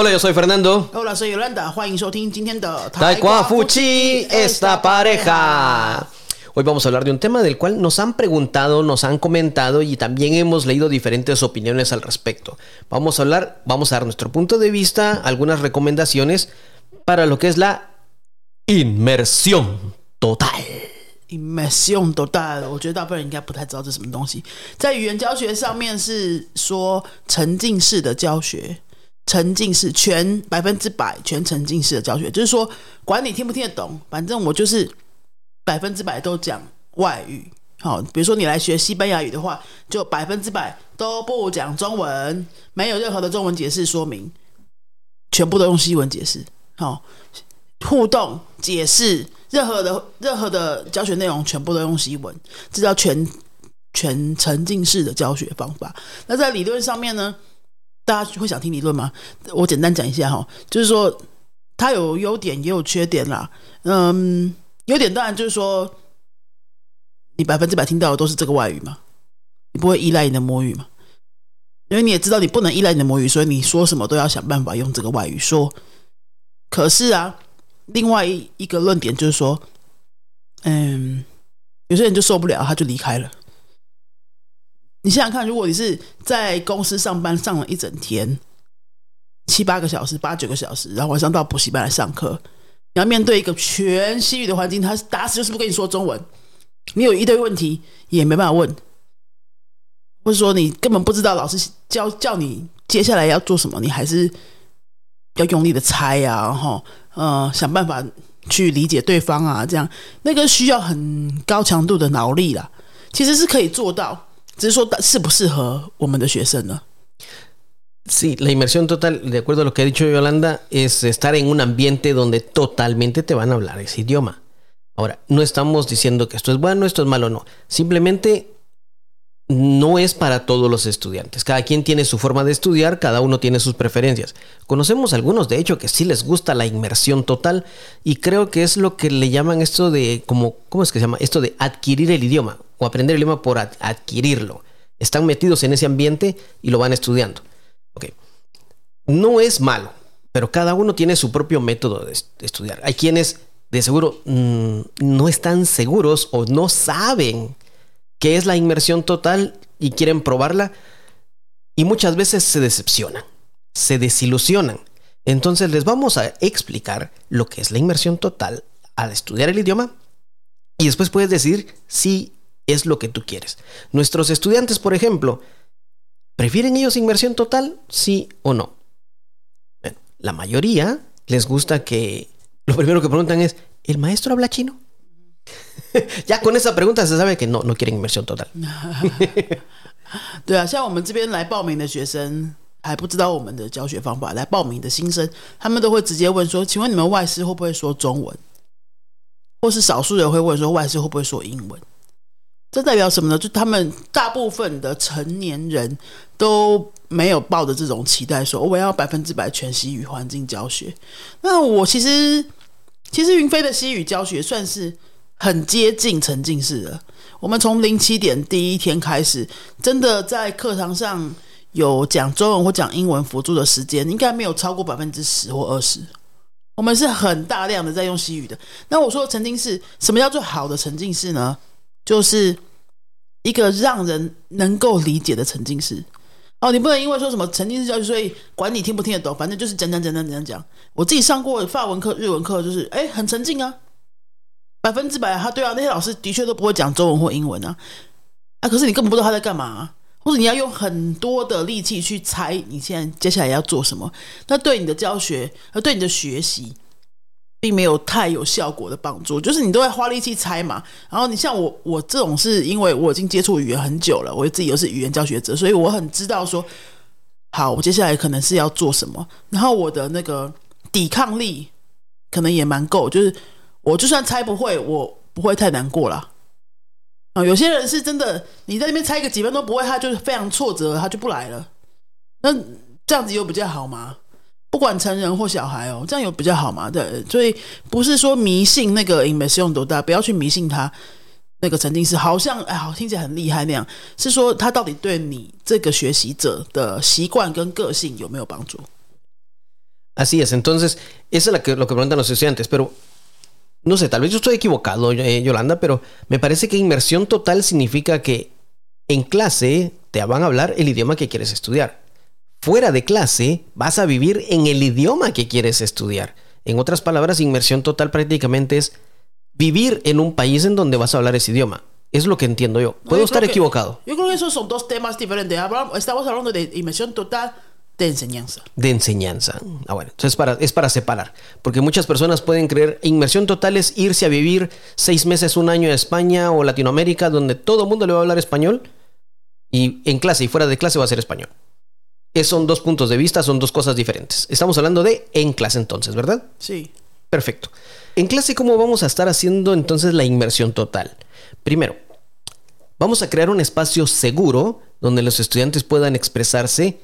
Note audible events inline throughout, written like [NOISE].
Hola, yo soy Fernando. Hola, soy Yolanda，欢迎收听今天的 Taekwafuchi esta pareja. Hoy vamos a hablar de un tema del cual nos han preguntado, nos han comentado y también hemos leído diferentes opiniones al respecto. Vamos a hablar, vamos a dar nuestro punto de vista, algunas recomendaciones para lo que es la inmersión total. immersion total，我觉得大部分人应该不太知道这是什么东西。在语言教学上面是说沉浸式的教学， 沉浸式全百分之百全沉浸式的教学，就是说管你听不听得懂，反正我就是百分之百都讲外语。好，比如说你来学西班牙语的话，就百分之百都不讲中文，没有任何的中文解释说明，全部都用西文解释。好，互动解释。任何的任何的教学内容全部都用西文，这叫全全沉浸式的教学方法。那在理论上面呢，大家会想听理论吗？我简单讲一下哈，就是说它有优点也有缺点啦。嗯，优点当然就是说，你百分之百听到的都是这个外语嘛，你不会依赖你的母语嘛，因为你也知道你不能依赖你的母语，所以你说什么都要想办法用这个外语说。可是啊。另外一一个论点就是说，嗯，有些人就受不了，他就离开了。你想想看，如果你是在公司上班上了一整天，七八个小时、八九个小时，然后晚上到补习班来上课，你要面对一个全西语的环境，他打死就是不跟你说中文。你有一堆问题也没办法问，或者说你根本不知道老师教叫你接下来要做什么，你还是要用力的猜呀，然后。呃，想办法去理解对方啊，这样那个需要很高强度的脑力啦。其实是可以做到，只是说适不适合我们的学生呢？Sí, la inmersión total, de acuerdo a lo que ha dicho Yolanda, es estar en un ambiente donde totalmente te van a hablar ese idioma. Ahora, no estamos diciendo que esto es bueno, esto es malo, no. Simplemente no es para todos los estudiantes. Cada quien tiene su forma de estudiar, cada uno tiene sus preferencias. Conocemos algunos, de hecho, que sí les gusta la inmersión total y creo que es lo que le llaman esto de, como, ¿cómo es que se llama? Esto de adquirir el idioma o aprender el idioma por adquirirlo. Están metidos en ese ambiente y lo van estudiando. No es malo, pero cada uno tiene su propio método de, estudiar. Hay quienes de seguro mm, no están seguros o no saben qué es la inmersión total y quieren probarla y muchas veces se decepcionan, se desilusionan. Entonces les vamos a explicar lo que es la inmersión total al estudiar el idioma y después puedes decir si es lo que tú quieres. Nuestros estudiantes, por ejemplo, ¿prefieren ellos inmersión total? Sí o no. la mayoría les gusta que lo primero que preguntan es, ¿el maestro habla chino? [LAUGHS] 呀，con esa pregunta se sabe que no no quieren inmersión total。[LAUGHS] 对啊，像我们这边来报名的学生还不知道我们的教学方法，来报名的新生，他们都会直接问说：“请问你们外师会不会说中文？”或是少数人会问说：“外师会不会说英文？”这代表什么呢？就他们大部分的成年人都没有抱着这种期待，说我要百分之百全西语环境教学。那我其实其实云飞的西语教学算是。很接近沉浸式的。我们从零七点第一天开始，真的在课堂上有讲中文或讲英文辅助的时间，应该没有超过百分之十或二十。我们是很大量的在用西语的。那我说沉浸式，什么叫做好的沉浸式呢？就是一个让人能够理解的沉浸式。哦，你不能因为说什么沉浸式教育，所以管你听不听得懂，反正就是讲讲讲讲讲讲。我自己上过法文课、日文课，就是哎，很沉浸啊。百分之百，他对啊，那些老师的确都不会讲中文或英文啊，啊，可是你根本不知道他在干嘛，或者你要用很多的力气去猜你现在接下来要做什么，那对你的教学和对你的学习，并没有太有效果的帮助。就是你都在花力气猜嘛，然后你像我，我这种是因为我已经接触语言很久了，我自己又是语言教学者，所以我很知道说，好，我接下来可能是要做什么，然后我的那个抵抗力可能也蛮够，就是。我就算猜不会，我不会太难过了。啊，有些人是真的，你在那边猜个几分钟不会，他就非常挫折，他就不来了。那这样子有比较好吗？不管成人或小孩哦，这样有比较好吗？对，所以不是说迷信那个 immersion 多大，不要去迷信他那个沉浸式，好像哎，好听起来很厉害那样。是说他到底对你这个学习者的习惯跟个性有没有帮助？Así es, entonces, eso es lo que, lo que preguntan los estudiantes, pero no sé, tal vez yo estoy equivocado, eh, Yolanda, pero me parece que inmersión total significa que en clase te van a hablar el idioma que quieres estudiar. Fuera de clase vas a vivir en el idioma que quieres estudiar. En otras palabras, inmersión total prácticamente es vivir en un país en donde vas a hablar ese idioma. Es lo que entiendo yo. Puedo estar equivocado. Yo creo que esos son dos temas diferentes. Estamos hablando de inmersión total de enseñanza. De enseñanza. Ah, bueno, entonces para, es para separar. Porque muchas personas pueden creer inmersión total es irse a vivir seis meses, un año a España o Latinoamérica, donde todo el mundo le va a hablar español. Y en clase y fuera de clase va a ser español. Es, son dos puntos de vista, son dos cosas diferentes. Estamos hablando de en clase entonces, ¿verdad? Sí. Perfecto. En clase, ¿cómo vamos a estar haciendo entonces la inmersión total? Primero, vamos a crear un espacio seguro donde los estudiantes puedan expresarse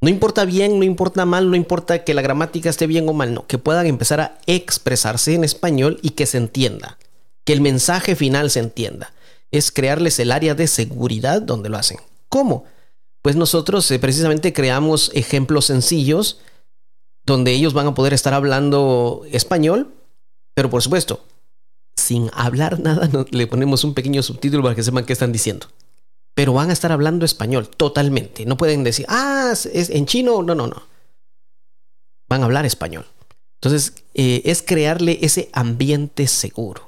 no importa bien, no importa mal, no importa que la gramática esté bien o mal, no, que puedan empezar a expresarse en español y que se entienda, que el mensaje final se entienda. Es crearles el área de seguridad donde lo hacen. ¿Cómo? Pues nosotros eh, precisamente creamos ejemplos sencillos donde ellos van a poder estar hablando español, pero por supuesto, sin hablar nada, [LAUGHS] le ponemos un pequeño subtítulo para que sepan qué están diciendo pero van a estar hablando español totalmente. No pueden decir, ah, es en chino. No, no, no. Van a hablar español. Entonces, eh, es crearle ese ambiente seguro.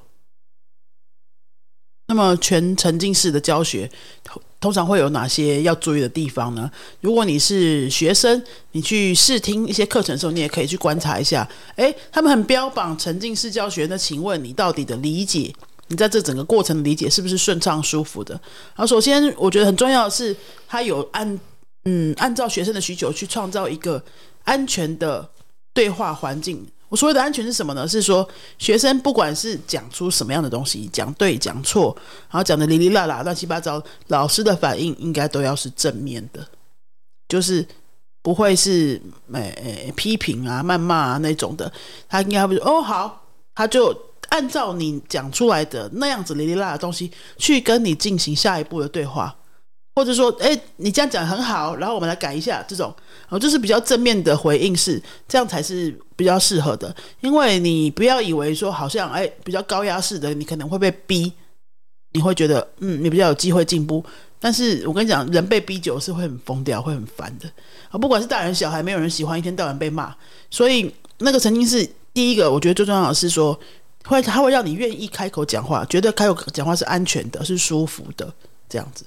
那么全沉浸式的教学通常会有哪些要注意的地方呢？如果你是学生，你去试听一些课程的时候，你也可以去观察一下。诶，他们很标榜沉浸式教学，那请问你到底的理解你在这整个过程的理解是不是顺畅舒服的？然后，首先我觉得很重要的是，他有按嗯按照学生的需求去创造一个安全的对话环境。我所谓的安全是什么呢？是说学生不管是讲出什么样的东西，讲对讲错，然后讲的哩哩啦啦乱七八糟，老师的反应应该都要是正面的，就是不会是诶批评啊、谩骂啊那种的。他应该会说哦好，他就。按照你讲出来的那样子哩哩啦的东西去跟你进行下一步的对话，或者说，哎，你这样讲很好，然后我们来改一下，这种，然后，就是比较正面的回应是，这样才是比较适合的。因为你不要以为说好像，哎，比较高压式的，你可能会被逼，你会觉得，嗯，你比较有机会进步。但是我跟你讲，人被逼久是会很疯掉，会很烦的啊！不管是大人小孩，没有人喜欢一天到晚被骂。所以那个曾经是第一个，我觉得最重要的是说。会，他会让你愿意开口讲话，觉得开口讲话是安全的，是舒服的，这样子。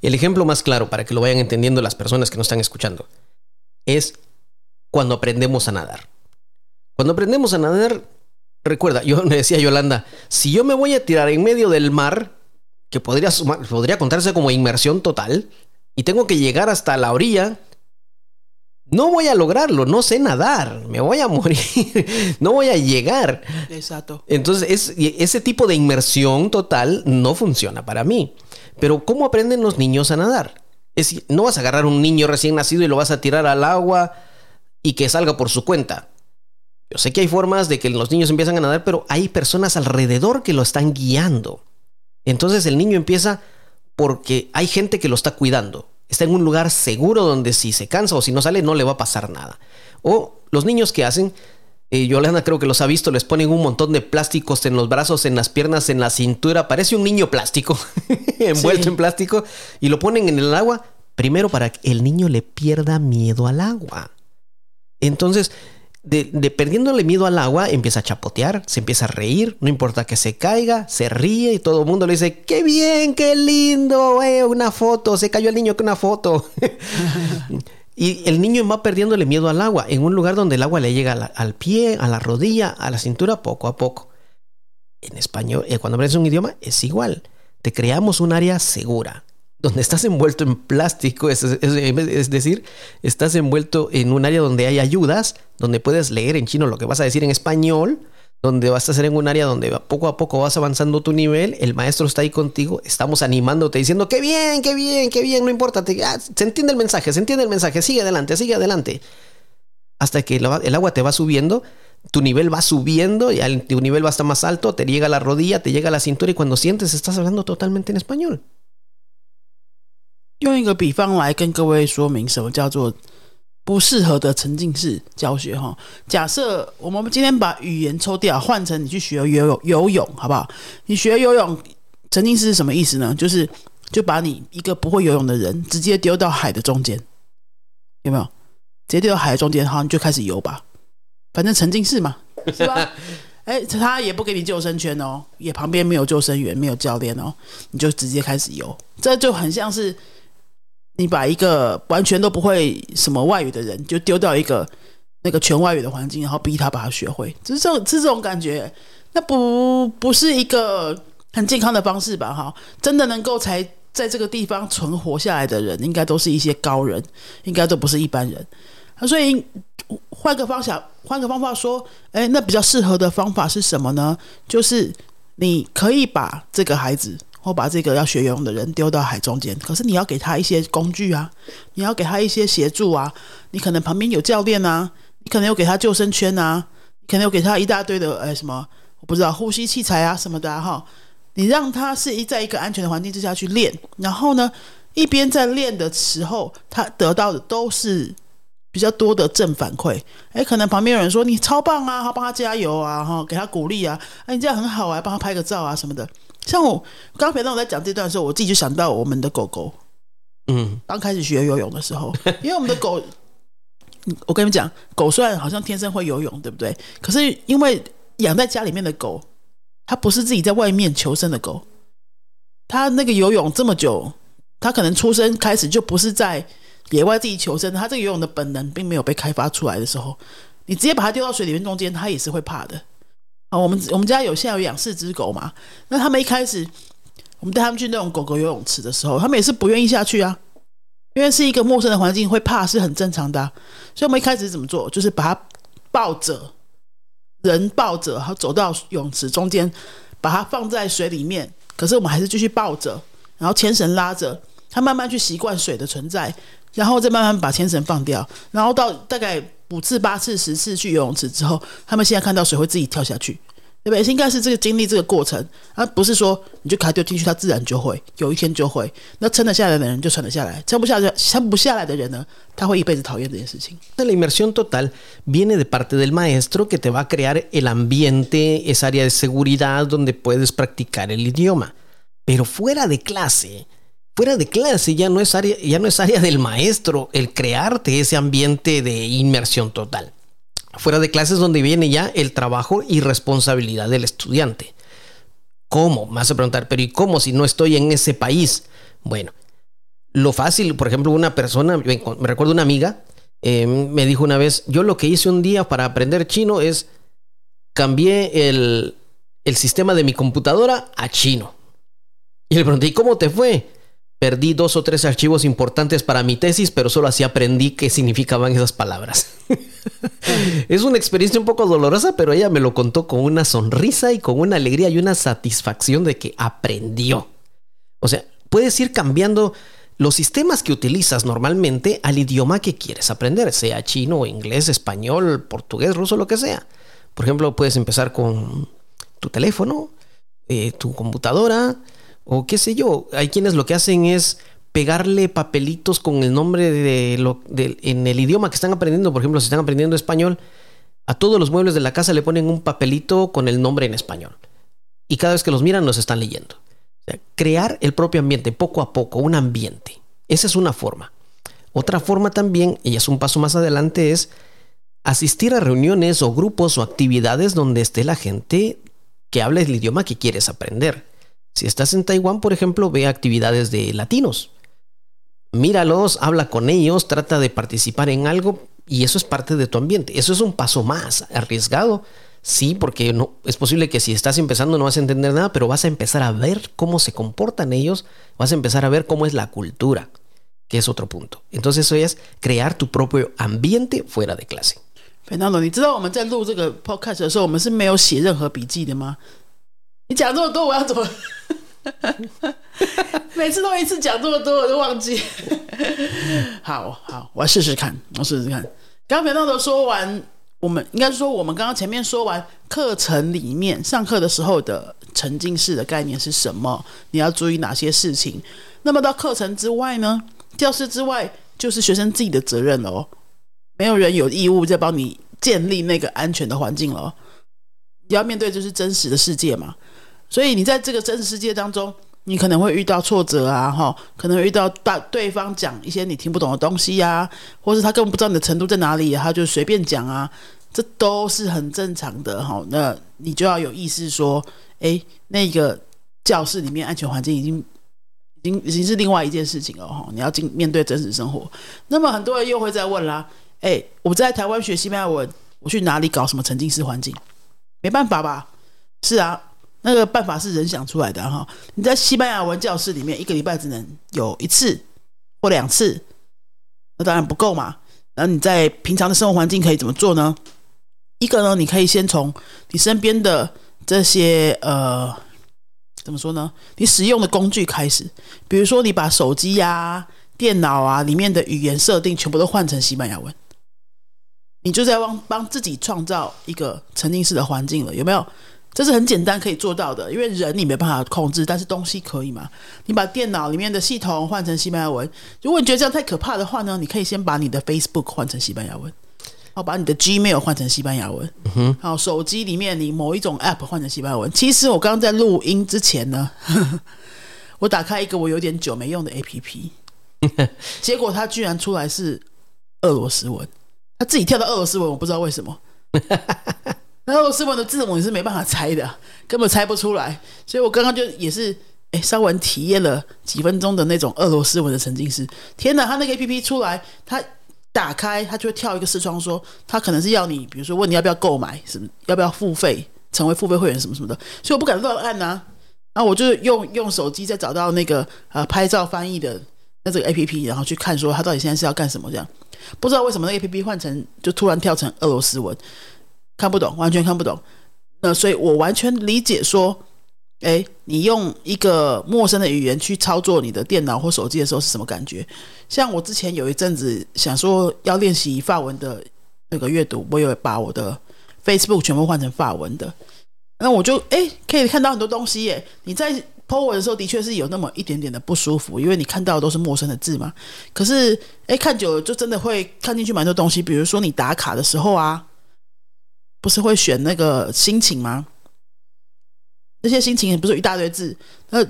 El ejemplo más claro para que lo vayan entendiendo las personas que nos están escuchando es cuando aprendemos a nadar. Cuando aprendemos a nadar, recuerda, yo [LAUGHS] me decía Yolanda, si yo me voy a tirar en medio del mar, que podría, podría contarse como inmersión total, y tengo que llegar hasta la orilla, no voy a lograrlo, no sé nadar, me voy a [LAUGHS] morir, no voy a llegar. Exacto. Entonces, ese tipo de inmersión total no funciona para mí. Pero ¿cómo aprenden los niños a nadar? Es, no vas a agarrar un niño recién nacido y lo vas a tirar al agua y que salga por su cuenta. Yo sé que hay formas de que los niños empiezan a nadar, pero hay personas alrededor que lo están guiando. Entonces el niño empieza porque hay gente que lo está cuidando está en un lugar seguro donde si se cansa o si no sale no le va a pasar nada. O los niños que hacen, eh, Yolanda creo que los ha visto, les ponen un montón de plásticos en los brazos, en las piernas, en la cintura, parece un niño plástico, [LAUGHS] envuelto en plástico, y lo ponen en el agua, primero para que el niño le pierda miedo al agua. Entonces, de, perdiéndole miedo al agua, empieza a chapotear, se empieza a reír, no importa que se caiga, se ríe y todo el mundo le dice, qué bien, qué lindo, eh, una foto, se cayó el niño con una foto. [LAUGHS] y el niño va perdiéndole miedo al agua, en un lugar donde el agua le llega al pie, a la rodilla, a la cintura, poco a poco. En español, eh, cuando aprendes un idioma, es igual. Te creamos un área segura donde estás envuelto en plástico, es, decir, estás envuelto en un área donde hay ayudas, donde puedes leer en chino lo que vas a decir en español, donde vas a hacer en un área donde poco a poco vas avanzando tu nivel, el maestro está ahí contigo, estamos animándote diciendo, qué bien, qué bien, qué bien, no importa, ah, se entiende el mensaje, se entiende el mensaje, sigue adelante, sigue adelante. Hasta que el agua te va subiendo, tu nivel va subiendo y tu nivel va hasta más alto, te llega la rodilla, te llega a la cintura y cuando sientes estás hablando totalmente en español. 用一个比方来跟各位说明什么叫做不适合的沉浸式教学哈。假设我们今天把语言抽掉，换成你去学游泳，游泳好不好？你学游泳沉浸式是什么意思呢？就是就把你一个不会游泳的人直接丢到海的中间，有没有？直接丢到海的中间，好，你就开始游吧，反正沉浸式嘛，是吧？[LAUGHS] 哎，他也不给你救生圈哦，也旁边没有救生员，没有教练哦，你就直接开始游，这就很像是你把一个完全都不会什么外语的人，就丢到一个那个全外语的环境，然后逼他把它学会，就是这种是这种感觉，那不不是一个很健康的方式吧？哈，真的能够才在这个地方存活下来的人，应该都是一些高人，应该都不是一般人。所以换个方向，换个方法说，哎，那比较适合的方法是什么呢？就是你可以把这个孩子或把这个要学游泳的人丢到海中间，可是你要给他一些工具啊，你要给他一些协助啊，你可能旁边有教练啊，你可能有给他救生圈啊，可能有给他一大堆的哎什么，我不知道呼吸器材啊什么的哈，你让他是一在一个安全的环境之下去练，然后呢，一边在练的时候，他得到的都是。比较多的正反馈，哎，可能旁边有人说你超棒啊，好帮他加油啊，哈，给他鼓励啊，哎，你这样很好啊，帮他拍个照啊什么的。像我刚刚陪到我在讲这段的时候，我自己就想到我们的狗狗，嗯，刚开始学游泳的时候，[LAUGHS] 因为我们的狗，我跟你们讲，狗虽然好像天生会游泳，对不对？可是因为养在家里面的狗，它不是自己在外面求生的狗，它那个游泳这么久，它可能出生开始就不是在。野外自己求生，它这个游泳的本能并没有被开发出来的时候，你直接把它丢到水里面中间，它也是会怕的。我们我们家有现在有养四只狗嘛？那他们一开始，我们带他们去那种狗狗游泳池的时候，他们也是不愿意下去啊，因为是一个陌生的环境，会怕是很正常的。所以我们一开始怎么做？就是把它抱着，人抱着，然后走到泳池中间，把它放在水里面。可是我们还是继续抱着，然后牵绳拉着，它慢慢去习惯水的存在。然后再慢慢把牵绳放掉，然后到大概五次、八次、十次去游泳池之后，他们现在看到水会自己跳下去，对不对？应该是这个经历这个过程，而不是说你就给他丢进去，他自然就会有一天就会。那撑得下来的人就撑得下来，撑不下来、撑不下来的人呢，他会一辈子讨厌这件事情。La inmersión total viene de parte del maestro que te va a crear el ambiente, esa área de seguridad donde puedes practicar el idioma, pero fuera de clase. Fuera de clase ya no es área, ya no es área del maestro el crearte ese ambiente de inmersión total. Fuera de clase es donde viene ya el trabajo y responsabilidad del estudiante. ¿Cómo? Me vas a preguntar, pero ¿y cómo si no estoy en ese país? Bueno, lo fácil, por ejemplo, una persona, me recuerdo una amiga, em, me dijo una vez, yo lo que hice un día para aprender chino es cambié el, el sistema de mi computadora a chino. Y le pregunté, ¿y cómo te fue? Perdí dos o tres archivos importantes para mi tesis, pero solo así aprendí qué significaban esas palabras. [LAUGHS] es una experiencia un poco dolorosa, pero ella me lo contó con una sonrisa y con una alegría y una satisfacción de que aprendió. O sea, puedes ir cambiando los sistemas que utilizas normalmente al idioma que quieres aprender, sea chino, inglés, español, portugués, ruso, lo que sea. Por ejemplo, puedes empezar con tu teléfono, eh, tu computadora, o qué sé yo. Hay quienes lo que hacen es pegarle papelitos con el nombre de lo en el idioma que están aprendiendo. Por ejemplo, si están aprendiendo español, a todos los muebles de la casa le ponen un papelito con el nombre en español. Y cada vez que los miran, los están leyendo. crear el propio ambiente, poco a poco, un ambiente. Esa es una forma. Otra forma también, y es un paso más adelante, es asistir a reuniones o grupos o actividades donde esté la gente que hable el idioma que quieres aprender. Si estás en Taiwán, por ejemplo, ve actividades de latinos. Míralos, habla con ellos, trata de participar en algo y eso es parte de tu ambiente. Eso es un paso más arriesgado. Sí, porque no, es posible que si estás empezando no vas a entender nada, pero vas a empezar a ver cómo se comportan ellos, vas a empezar a ver cómo es la cultura, que es otro punto. Entonces eso es crear tu propio ambiente fuera de clase. Fernando, 你知道我们在录这个 podcast 的时候，我们是没有写任何笔记的吗？ 你讲这么多，我要怎么？[LAUGHS] 每次都一次讲这么多，我都忘记。好好，我要试试看，我试试看。刚刚频道都说完，我们应该说，我们刚刚前面说完课程里面上课的时候的沉浸式的概念是什么？你要注意哪些事情？那么到课程之外呢？教室之外就是学生自己的责任了哦。没有人有义务在帮你建立那个安全的环境了。你要面对就是真实的世界嘛，所以你在这个真实世界当中，你可能会遇到挫折啊，哈，可能遇到大对方讲一些你听不懂的东西呀，或是他根本不知道你的程度在哪里，他就随便讲啊，这都是很正常的哈。那你就要有意识说，哎，那个教室里面安全环境已经。已经已经是另外一件事情了哈，你要进面对真实生活。那么很多人又会在问啦，哎，我在台湾学西班牙文，我去哪里搞什么沉浸式环境？没办法吧？是啊，那个办法是人想出来的哈。你在西班牙文教室里面，一个礼拜只能有一次或两次，那当然不够嘛。然后你在平常的生活环境可以怎么做呢？一个呢，你可以先从你身边的这些呃。怎么说呢？你使用的工具开始，比如说你把手机呀、电脑啊里面的语言设定全部都换成西班牙文，你就在帮帮自己创造一个沉浸式的环境了，有没有？这是很简单可以做到的，因为人你没办法控制，但是东西可以嘛？你把电脑里面的系统换成西班牙文，如果你觉得这样太可怕的话呢，你可以先把你的 Facebook 换成西班牙文。然后，把你的 Gmail 换成西班牙文。好，手机里面你某一种 App 换成西班牙文。其实我刚刚在录音之前呢，[LAUGHS] 我打开一个我有点久没用的 APP，[LAUGHS] 结果它居然出来是俄罗斯文，它自己跳到俄罗斯文，我不知道为什么。那俄罗斯文的字母你是没办法猜的，根本猜不出来。所以我刚刚就也是哎，稍微体验了几分钟的那种俄罗斯文的沉浸式。天哪，它那个 APP 出来，它。打开，它就会跳一个视窗，说它可能是要你，比如说问你要不要购买，什么要不要付费，成为付费会员什么什么的，所以我不敢乱按呐。然后我就用用手机再找到那个呃拍照翻译的那这个 A P P，然后去看说它到底现在是要干什么这样。不知道为什么那 A P P 换成就突然跳成俄罗斯文，看不懂，完全看不懂。那所以我完全理解说。哎，你用一个陌生的语言去操作你的电脑或手机的时候是什么感觉？像我之前有一阵子想说要练习法文的那个阅读，我有把我的 Facebook 全部换成法文的，那我就哎可以看到很多东西耶。你在 po 文的时候的确是有那么一点点的不舒服，因为你看到的都是陌生的字嘛。可是哎看久了就真的会看进去蛮多东西，比如说你打卡的时候啊，不是会选那个心情吗？那些心情不是一大堆字，那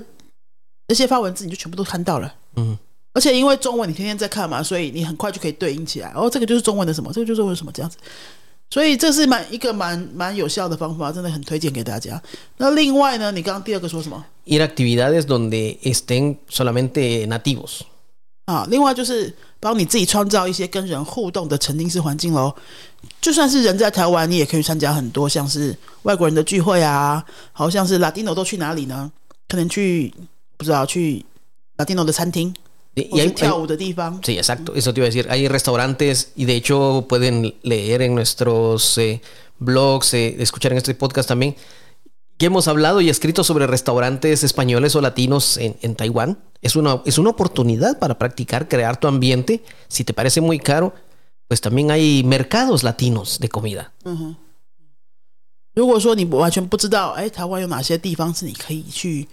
那些发文字你就全部都看到了，嗯，而且因为中文你天天在看嘛，所以你很快就可以对应起来。哦，这个就是中文的什么，这个就是中文什么这样子，所以这是蛮一个蛮蛮有效的方法，真的很推荐给大家。那另外呢，你刚刚第二个说什么？Ir actividades donde estén solamente nativos。啊，另外就是帮你自己创造一些跟人互动的沉浸式环境喽。就算是人在台湾，你也可以参加很多像是外国人的聚会啊，好像是 Latino 都去哪里呢？可能去不知道去 Latino 的餐厅，或者跳舞的地方。Sí, exacto. Eso te iba a decir. Hay restaurantes y de hecho pueden leer en nuestros blogs, escuchar en este podcast también. que hemos hablado y escrito sobre restaurantes españoles o latinos en, en Taiwán. Es una, es una oportunidad para practicar, crear tu ambiente. Si te parece muy caro, pues también hay mercados latinos de comida. 如果说你完全不知道，哎，台湾有哪些地方是你可以去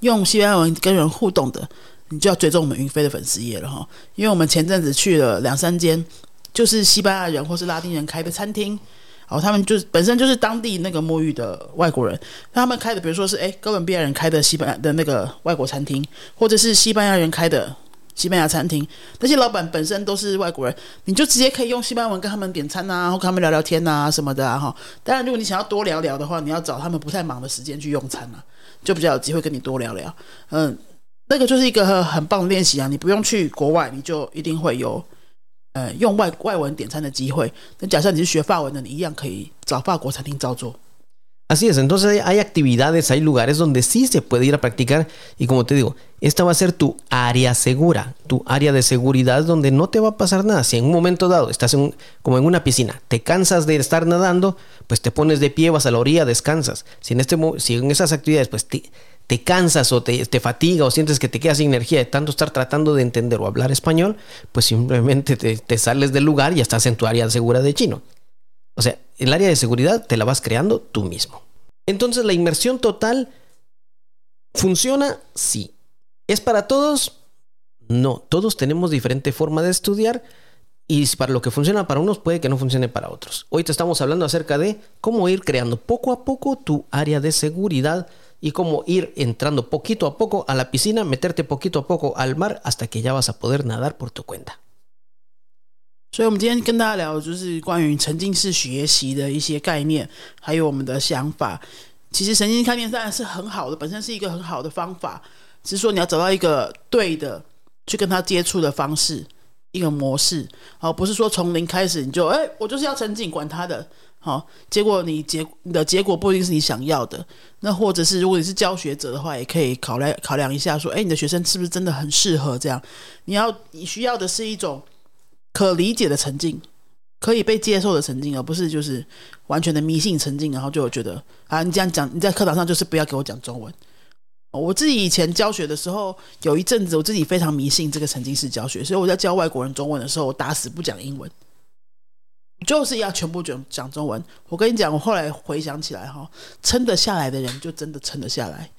用西班牙文跟人互动的，你就要追踪我们云飞的粉丝页了哈。因为我们前阵子去了两三间，就是西班牙人或是拉丁人开的餐厅。 然后，他们就是本身就是当地那个沐浴的外国人，他们开的，比如说是哎哥伦比亚人开的西班牙的那个外国餐厅，或者是西班牙人开的西班牙餐厅，那些老板本身都是外国人，你就直接可以用西班牙文跟他们点餐啊，或跟他们聊聊天啊什么的啊哈。当然，如果你想要多聊聊的话，你要找他们不太忙的时间去用餐啊，就比较有机会跟你多聊聊。嗯，那个就是一个很棒的练习啊，你不用去国外，你就一定会有。呃，用外外文点餐的机会。那假设你是学法文的，你一样可以找法国餐厅照做。Así es, entonces hay actividades, hay lugares donde sí se puede ir a practicar y como te digo, esta va a ser tu área segura, tu área de seguridad donde no te va a pasar nada. Si en un momento dado estás en, como en una piscina, te cansas de estar nadando, pues te pones de pie, vas a la orilla, descansas. Si en, este, si en esas actividades pues te, te cansas o te, te, fatiga o sientes que te quedas sin energía de tanto estar tratando de entender o hablar español, pues simplemente te, te, sales del lugar y estás en tu área segura de chino. O sea, el área de seguridad te la vas creando tú mismo. Entonces, la inmersión total funciona, sí. ¿Es para todos? No, todos tenemos diferente forma de estudiar Y para lo que funciona para unos puede que no funcione para otros. Hoy te estamos hablando acerca de cómo ir creando poco a poco tu área de seguridad y cómo ir entrando poquito a poco a la piscina, meterte poquito a poco al mar hasta que ya vas a poder nadar por tu cuenta. 所以，我们今天跟大家聊，就是关于沉浸式学习的一些概念，还有我们的想法。其实，沉浸式概念当然是很好的，本身是一个很好的方法，只是说你要找到一个对的去跟他接触的方式，一个模式，而不是说从零开始你就哎，我就是要沉浸，管他的。好，结果你结你的结果不一定是你想要的。那或者是如果你是教学者的话，也可以考来考量一下，说，哎，你的学生是不是真的很适合这样？你要你需要的是一种可理解的沉浸，可以被接受的沉浸，而不是就是完全的迷信沉浸，然后就觉得啊，你这样讲，你在课堂上就是不要给我讲中文。我自己以前教学的时候，有一阵子我自己非常迷信这个沉浸式教学，所以我在教外国人中文的时候，我打死不讲英文。就是要全部讲讲中文。我跟你讲，我后来回想起来哈，撑得下来的人就真的撑得下来，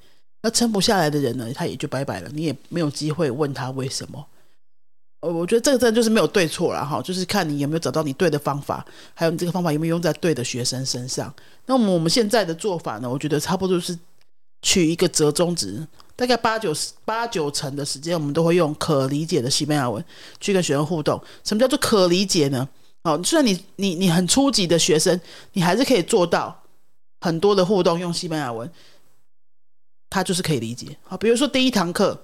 那撑不下来的人呢，他也就拜拜了，你也没有机会问他为什么。呃，我觉得这个真的就是没有对错了哈，就是看你有没有找到你对的方法，还有你这个方法有没有用在对的学生身上。那我们我们现在的做法呢，我觉得差不多是取一个折中值，大概八九十八九成的时间，我们都会用可理解的西班牙文去跟学生互动。什么叫做可理解呢？哦，虽然你你你很初级的学生，你还是可以做到很多的互动，用西班牙文，他就是可以理解。好，比如说第一堂课，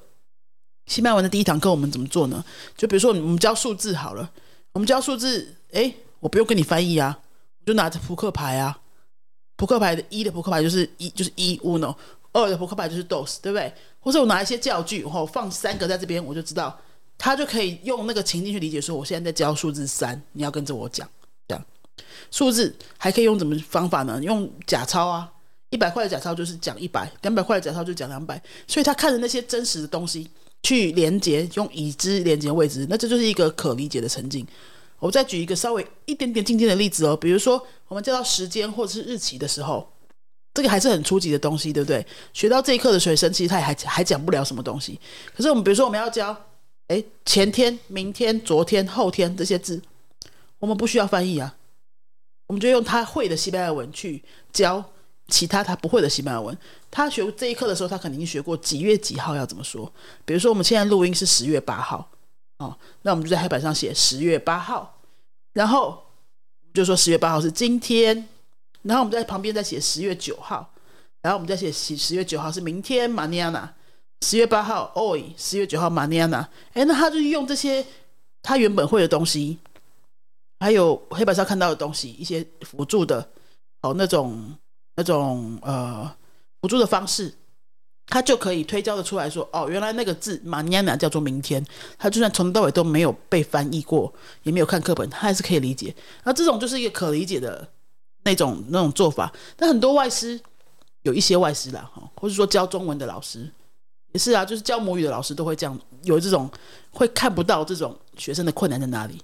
西班牙文的第一堂课，我们怎么做呢？就比如说我们教数字好了，我们教数字，哎，我不用跟你翻译啊，我就拿着扑克牌啊，扑克牌的一的扑克牌就是一就是一 uno，二的扑克牌就是 dos，对不对？或者我拿一些教具，然后放三个在这边，我就知道。他就可以用那个情境去理解，说我现在在教数字三，你要跟着我讲，这样数字还可以用怎么方法呢？用假钞啊，一百块的假钞就是讲一百，两百块的假钞就讲两百，所以他看着那些真实的东西去连接，用已知连接位置，那这就是一个可理解的沉浸。我再举一个稍微一点点进阶的例子哦，比如说我们教到时间或者是日期的时候，这个还是很初级的东西，对不对？学到这一课的学生其实他也还还讲不了什么东西，可是我们比如说我们要教。哎，前天、明天、昨天、后天这些字，我们不需要翻译啊，我们就用他会的西班牙文去教其他他不会的西班牙文。他学这一课的时候，他肯定学过几月几号要怎么说。比如说，我们现在录音是十月八号，哦，那我们就在黑板上写十月八号，然后就说十月八号是今天，然后我们在旁边再写十月九号，然后我们再写十十月九号是明天，mañana。十月八号，oi，十月九号，maniana。哎，那他就用这些他原本会的东西，还有黑板上看到的东西，一些辅助的，哦，那种那种呃辅助的方式，他就可以推敲的出来说，哦，原来那个字 maniana 叫做明天。他就算从头到尾都没有被翻译过，也没有看课本，他还是可以理解。那这种就是一个可理解的那种那种做法。但很多外师有一些外师啦，哈，或者说教中文的老师。也是啊，就是教母语的老师都会这样，有这种会看不到这种学生的困难在哪里。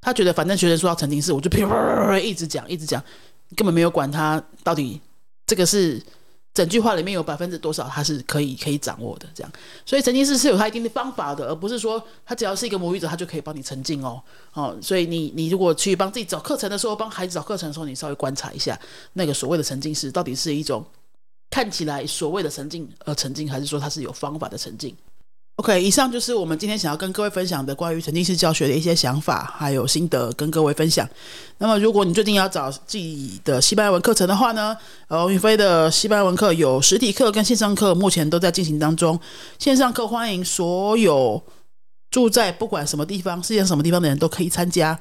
他觉得反正学生说要沉浸式，我就噼啪一直讲，一直讲，根本没有管他到底这个是整句话里面有百分之多少他是可以可以掌握的这样。所以沉浸式是有他一定的方法的，而不是说他只要是一个母语者，他就可以帮你沉浸哦哦。所以你你如果去帮自己找课程的时候，帮孩子找课程的时候，你稍微观察一下那个所谓的沉浸式到底是一种。看起来所谓的沉浸而沉浸，还是说它是有方法的沉浸？OK，以上就是我们今天想要跟各位分享的关于沉浸式教学的一些想法还有心得，跟各位分享。那么，如果你最近要找自己的西班牙文课程的话呢，呃，云飞的西班牙文课有实体课跟线上课，目前都在进行当中。线上课欢迎所有住在不管什么地方、世界上什么地方的人都可以参加。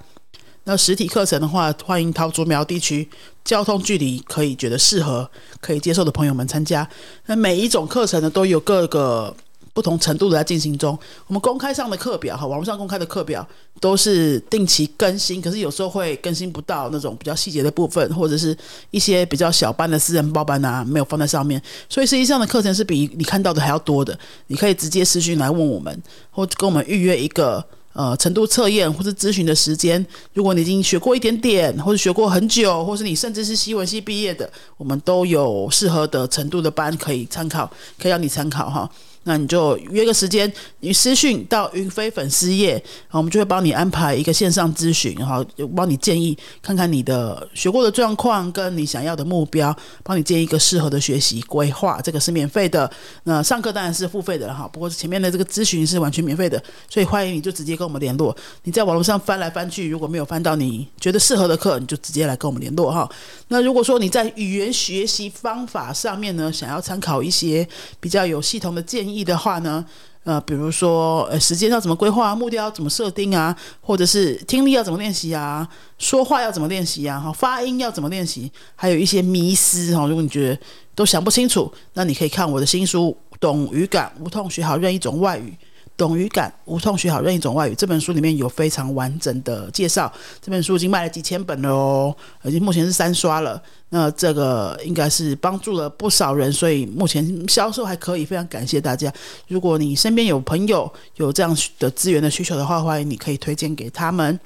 那实体课程的话，欢迎桃竹苗地区交通距离可以觉得适合、可以接受的朋友们参加。那每一种课程呢，都有各个不同程度的在进行中。我们公开上的课表哈，网络上公开的课表都是定期更新，可是有时候会更新不到那种比较细节的部分，或者是一些比较小班的私人报班啊，没有放在上面。所以实际上的课程是比你看到的还要多的。你可以直接私讯来问我们，或跟我们预约一个。呃，程度测验或是咨询的时间，如果你已经学过一点点，或者学过很久，或是你甚至是西文系毕业的，我们都有适合的程度的班可以参考，可以让你参考哈。那你就约个时间，你私讯到云飞粉丝页，然后我们就会帮你安排一个线上咨询，然后帮你建议看看你的学过的状况跟你想要的目标，帮你建议一个适合的学习规划。这个是免费的，那上课当然是付费的哈。不过前面的这个咨询是完全免费的，所以欢迎你就直接跟我们联络。你在网络上翻来翻去，如果没有翻到你觉得适合的课，你就直接来跟我们联络哈。那如果说你在语言学习方法上面呢，想要参考一些比较有系统的建议意的话呢，呃，比如说呃时间要怎么规划，目标要怎么设定啊，或者是听力要怎么练习啊，说话要怎么练习啊，哈，发音要怎么练习，还有一些迷思哈，如果你觉得都想不清楚，那你可以看我的新书《懂语感，无痛学好任一种外语》。懂语感，无痛学好任意一种外语。这本书里面有非常完整的介绍。这本书已经卖了几千本了哦，已经目前是三刷了。那这个应该是帮助了不少人，所以目前销售还可以。非常感谢大家。如果你身边有朋友有这样的资源的需求的话，欢迎你可以推荐给他们。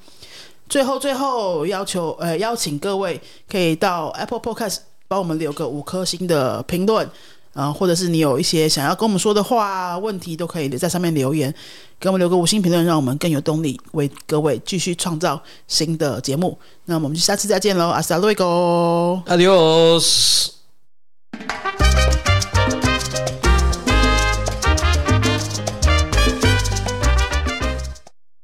最后，最后要求呃邀请各位可以到 Apple Podcast 帮我们留个五颗星的评论。啊，或者是你有一些想要跟我们说的话、问题，都可以在上面留言，给我们留个五星评论，让我们更有动力为各位继续创造新的节目。那我们就下次再见喽，阿萨鲁伊哥，Adios。